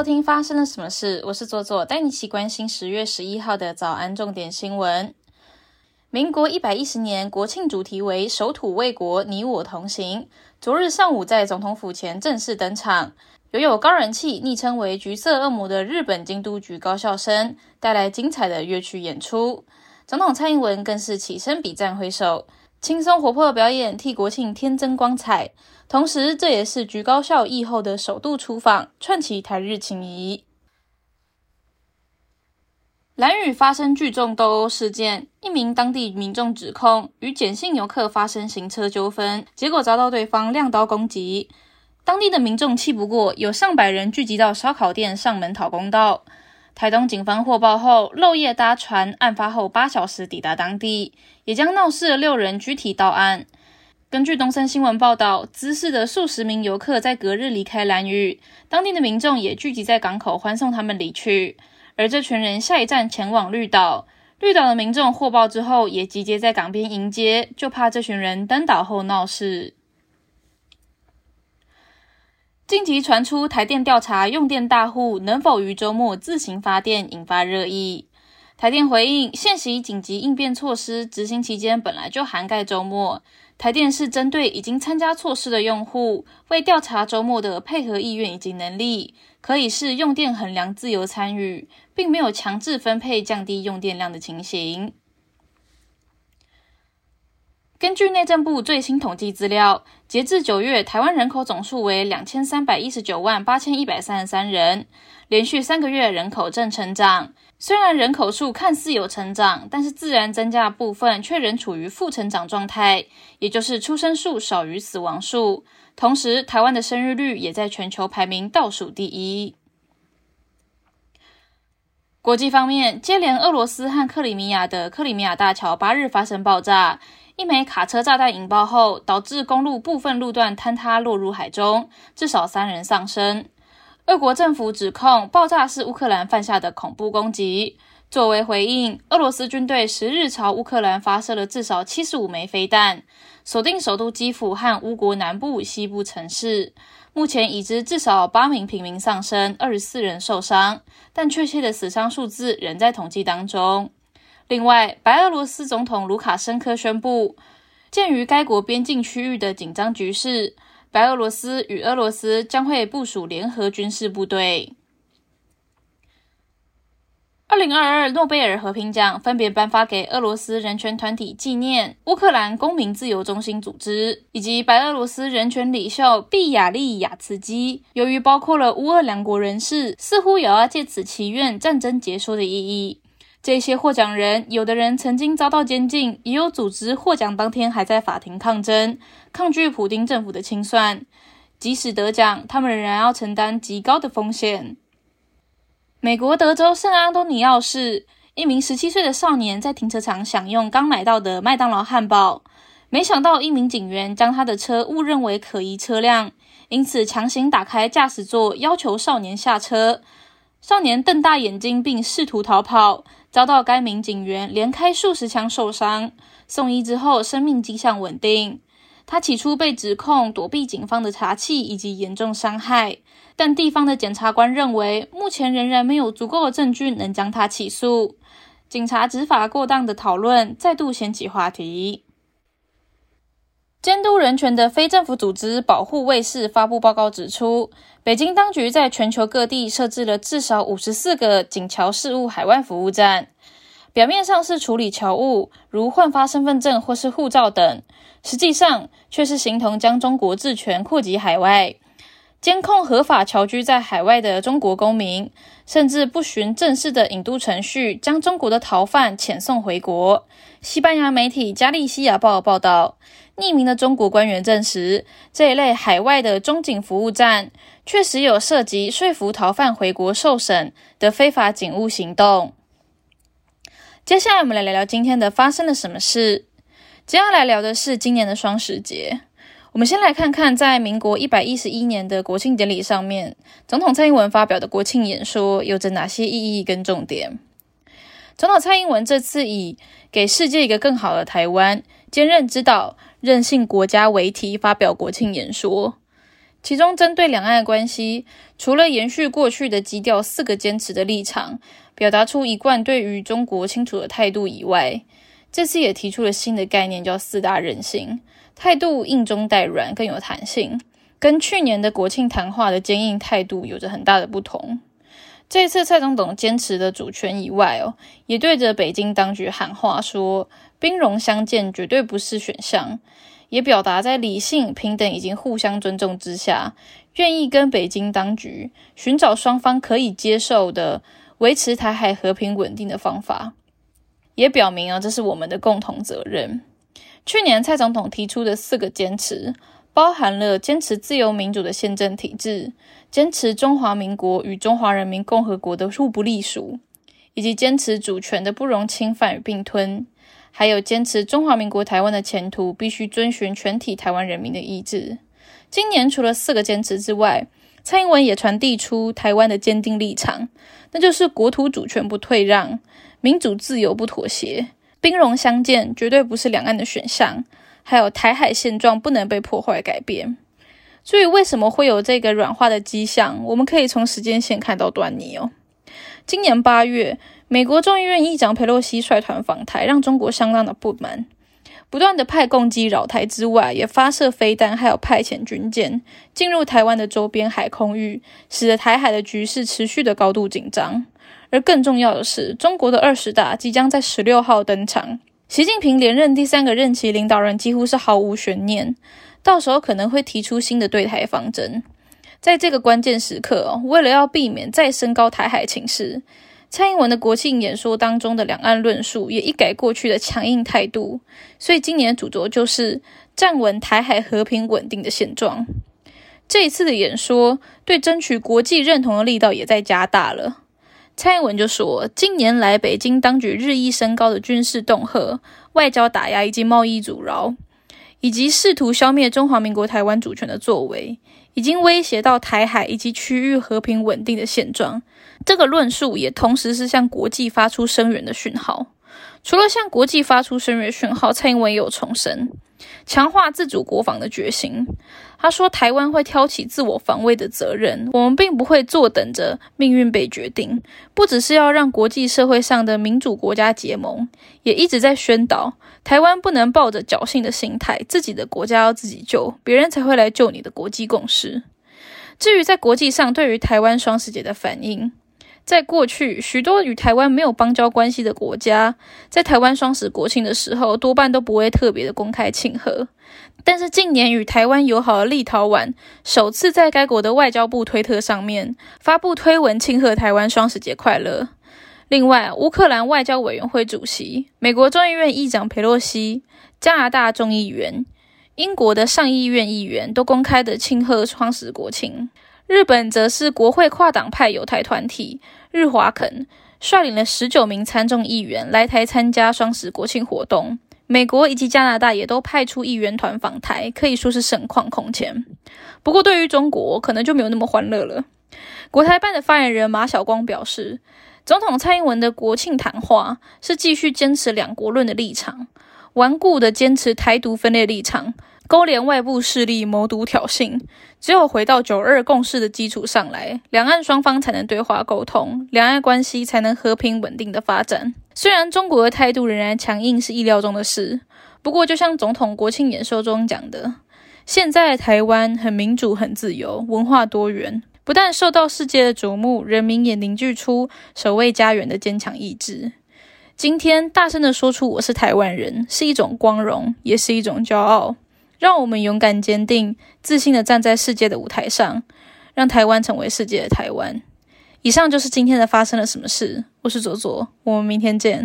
收听发生了什么事？我是左左，带你一起关心十月十一号的早安重点新闻。民国一百一十年国庆主题为“守土卫国，你我同行”。昨日上午在总统府前正式登场，拥有高人气、昵称为“橘色恶魔”的日本京都局高校生带来精彩的乐曲演出。总统蔡英文更是起身比赞挥手。轻松活泼的表演替国庆添增光彩，同时这也是菊高校疫后的首度出访，串起台日情谊。蓝屿发生聚众斗殴事件，一名当地民众指控与简姓游客发生行车纠纷，结果遭到对方亮刀攻击。当地的民众气不过，有上百人聚集到烧烤店上门讨公道。台东警方获报后，漏夜搭船，案发后八小时抵达当地，也将闹事的六人拘提到案。根据东森新闻报道，滋事的数十名游客在隔日离开兰屿，当地的民众也聚集在港口欢送他们离去。而这群人下一站前往绿岛，绿岛的民众获报之后也集结在港边迎接，就怕这群人登岛后闹事。近期传出台电调查用电大户能否于周末自行发电，引发热议。台电回应，现行紧急应变措施执行期间本来就涵盖周末。台电是针对已经参加措施的用户，为调查周末的配合意愿以及能力，可以是用电衡量自由参与，并没有强制分配降低用电量的情形。根据内政部最新统计资料，截至九月，台湾人口总数为两千三百一十九万八千一百三十三人，连续三个月人口正成长。虽然人口数看似有成长，但是自然增加部分却仍处于负成长状态，也就是出生数少于死亡数。同时，台湾的生育率也在全球排名倒数第一。国际方面，接连俄罗斯和克里米亚的克里米亚大桥八日发生爆炸。一枚卡车炸弹引爆后，导致公路部分路段坍塌落入海中，至少三人丧生。俄国政府指控爆炸是乌克兰犯下的恐怖攻击。作为回应，俄罗斯军队十日朝乌克兰发射了至少七十五枚飞弹，锁定首都基辅和乌国南部、西部城市。目前已知至少八名平民丧生，二十四人受伤，但确切的死伤数字仍在统计当中。另外，白俄罗斯总统卢卡申科宣布，鉴于该国边境区域的紧张局势，白俄罗斯与俄罗斯将会部署联合军事部队。二零二二诺贝尔和平奖分别颁发给俄罗斯人权团体纪念、乌克兰公民自由中心组织以及白俄罗斯人权领袖毕亚利亚茨基。由于包括了乌俄两国人士，似乎有要借此祈愿战争结束的意义。这些获奖人，有的人曾经遭到监禁，也有组织获奖当天还在法庭抗争，抗拒普丁政府的清算。即使得奖，他们仍然要承担极高的风险。美国德州圣安东尼奥市一名十七岁的少年在停车场享用刚买到的麦当劳汉堡，没想到一名警员将他的车误认为可疑车辆，因此强行打开驾驶座，要求少年下车。少年瞪大眼睛并试图逃跑。遭到该名警员连开数十枪受伤，送医之后生命迹象稳定。他起初被指控躲避警方的查缉以及严重伤害，但地方的检察官认为目前仍然没有足够的证据能将他起诉。警察执法过当的讨论再度掀起话题。监督人权的非政府组织保护卫士发布报告指出。北京当局在全球各地设置了至少五十四个警侨事务海外服务站，表面上是处理侨务，如换发身份证或是护照等，实际上却是形同将中国治权扩及海外，监控合法侨居在海外的中国公民，甚至不循正式的引渡程序，将中国的逃犯遣送回国。西班牙媒体《加利西亚报》报道。匿名的中国官员证实，这一类海外的中警服务站确实有涉及说服逃犯回国受审的非法警务行动。接下来，我们来聊聊今天的发生了什么事。接下来聊的是今年的双十节。我们先来看看，在民国一百一十一年的国庆典礼上面，总统蔡英文发表的国庆演说有着哪些意义跟重点？总统蔡英文这次以“给世界一个更好的台湾，坚韧之岛”。任性国家为题发表国庆演说，其中针对两岸关系，除了延续过去的基调四个坚持的立场，表达出一贯对于中国清楚的态度以外，这次也提出了新的概念，叫四大韧性，态度硬中带软，更有弹性，跟去年的国庆谈话的坚硬态度有着很大的不同。这次蔡总统坚持的主权以外哦，也对着北京当局喊话说，兵戎相见绝对不是选项，也表达在理性、平等以及互相尊重之下，愿意跟北京当局寻找双方可以接受的维持台海和平稳定的方法，也表明啊，这是我们的共同责任。去年蔡总统提出的四个坚持。包含了坚持自由民主的宪政体制，坚持中华民国与中华人民共和国的互不隶属，以及坚持主权的不容侵犯与并吞，还有坚持中华民国台湾的前途必须遵循全体台湾人民的意志。今年除了四个坚持之外，蔡英文也传递出台湾的坚定立场，那就是国土主权不退让，民主自由不妥协，兵戎相见绝对不是两岸的选项。还有台海现状不能被破坏改变。至于为什么会有这个软化的迹象，我们可以从时间线看到端倪哦。今年八月，美国众议院议长佩洛西率团访台，让中国相当的不满，不断的派攻击扰台之外，也发射飞弹，还有派遣军舰进入台湾的周边海空域，使得台海的局势持续的高度紧张。而更重要的是，中国的二十大即将在十六号登场。习近平连任第三个任期领导人几乎是毫无悬念，到时候可能会提出新的对台方针。在这个关键时刻，为了要避免再升高台海情势，蔡英文的国庆演说当中的两岸论述也一改过去的强硬态度。所以今年的主轴就是站稳台海和平稳定的现状。这一次的演说对争取国际认同的力道也在加大了。蔡英文就说，近年来北京当局日益升高的军事恫吓、外交打压以及贸易阻挠，以及试图消灭中华民国台湾主权的作为，已经威胁到台海以及区域和平稳定的现状。这个论述也同时是向国际发出声援的讯号。除了向国际发出声援讯号，蔡英文也有重申。强化自主国防的决心。他说：“台湾会挑起自我防卫的责任，我们并不会坐等着命运被决定。不只是要让国际社会上的民主国家结盟，也一直在宣导台湾不能抱着侥幸的心态，自己的国家要自己救，别人才会来救你的国际共识。至于在国际上对于台湾双十节的反应。”在过去，许多与台湾没有邦交关系的国家，在台湾双十国庆的时候，多半都不会特别的公开庆贺。但是近年与台湾友好的立陶宛，首次在该国的外交部推特上面发布推文庆贺台湾双十节快乐。另外，乌克兰外交委员会主席、美国众议院议长佩洛西、加拿大众议员、英国的上议院议员都公开的庆贺双十国庆。日本则是国会跨党派犹太团体日华肯率领了十九名参众议员来台参加双十国庆活动。美国以及加拿大也都派出议员团访台，可以说是盛况空前。不过，对于中国，可能就没有那么欢乐了。国台办的发言人马晓光表示，总统蔡英文的国庆谈话是继续坚持两国论的立场，顽固的坚持台独分裂立场。勾连外部势力谋独挑衅，只有回到九二共识的基础上来，两岸双方才能对话沟通，两岸关系才能和平稳定的发展。虽然中国的态度仍然强硬是意料中的事，不过就像总统国庆演说中讲的，现在台湾很民主、很自由，文化多元，不但受到世界的瞩目，人民也凝聚出守卫家园的坚强意志。今天大声的说出我是台湾人，是一种光荣，也是一种骄傲。让我们勇敢、坚定、自信的站在世界的舞台上，让台湾成为世界的台湾。以上就是今天的发生了什么事。我是左左，我们明天见。